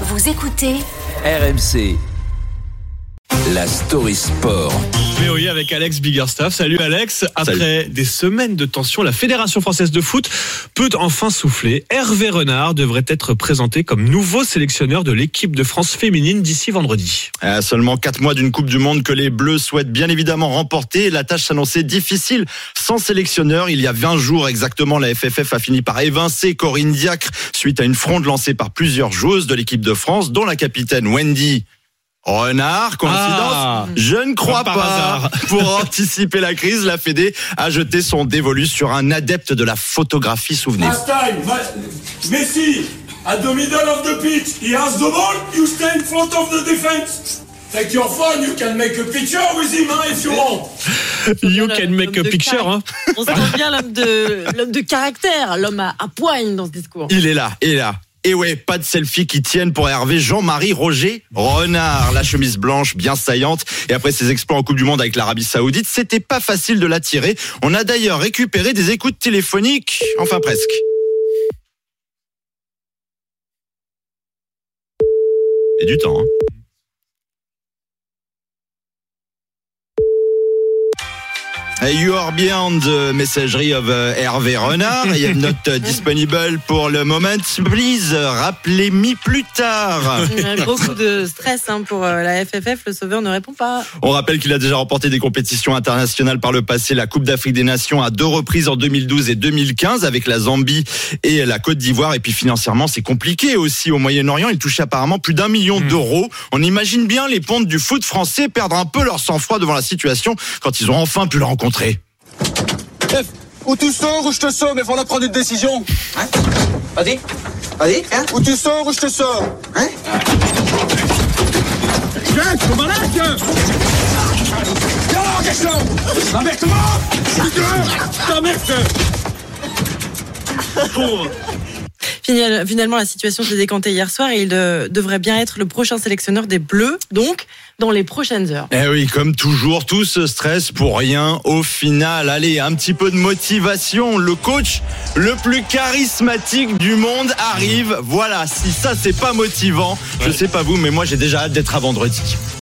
Vous écoutez RMC. La story sport. VOI avec Alex Biggerstaff. Salut Alex. Après des semaines de tension, la Fédération française de foot peut enfin souffler. Hervé Renard devrait être présenté comme nouveau sélectionneur de l'équipe de France féminine d'ici vendredi. À seulement 4 mois d'une Coupe du Monde que les Bleus souhaitent bien évidemment remporter, la tâche s'annonçait difficile. Sans sélectionneur, il y a 20 jours exactement, la FFF a fini par évincer Corinne Diacre suite à une fronde lancée par plusieurs joueuses de l'équipe de France, dont la capitaine Wendy Renard, coïncidence Ah. Je ne crois pas. hasard. Pour anticiper la crise, la Fédé a jeté son dévolu sur un adepte de la photographie, souvenez-vous. Last time, Ma- Messi, at the middle of the pitch, he has the ball, you stay in front of the defense. Take your phone, you can make a picture with him if you want. You can make a picture. Hein. On sent bien l'homme de, l'homme de caractère, l'homme à, à poigne dans ce discours. Il est là, il est là. Et ouais, pas de selfie qui tienne pour Hervé Jean-Marie Roger Renard. La chemise blanche bien saillante. Et après ses exploits en Coupe du Monde avec l'Arabie Saoudite, c'était pas facile de l'attirer. On a d'ailleurs récupéré des écoutes téléphoniques. Enfin presque. Et du temps. hein. You are beyond the messagerie of uh, Hervé Renard. Il y a une note uh, disponible pour le moment. Please, rappelez-moi plus tard. Un gros coup de stress hein, pour euh, la FFF. Le sauveur ne répond pas. On rappelle qu'il a déjà remporté des compétitions internationales par le passé, la Coupe d'Afrique des Nations à deux reprises en 2012 et 2015 avec la Zambie et la Côte d'Ivoire. Et puis financièrement, c'est compliqué aussi au Moyen-Orient. Il touchait apparemment plus d'un million d'euros. On imagine bien les pontes du foot français perdre un peu leur sang-froid devant la situation quand ils ont enfin pu le rencontrer. Chef, ou tu sors ou je te sors, mais il faudra prendre une décision. Hein? Vas-y, vas-y, hein? Ou tu sors ou je te sors? Hein? Final- Finalement, la situation s'est décantée hier soir et il de- devrait bien être le prochain sélectionneur des Bleus, donc dans les prochaines heures. Eh oui, comme toujours, tout ce stress pour rien au final. Allez, un petit peu de motivation. Le coach le plus charismatique du monde arrive. Voilà, si ça c'est pas motivant, je sais pas vous, mais moi j'ai déjà hâte d'être à vendredi.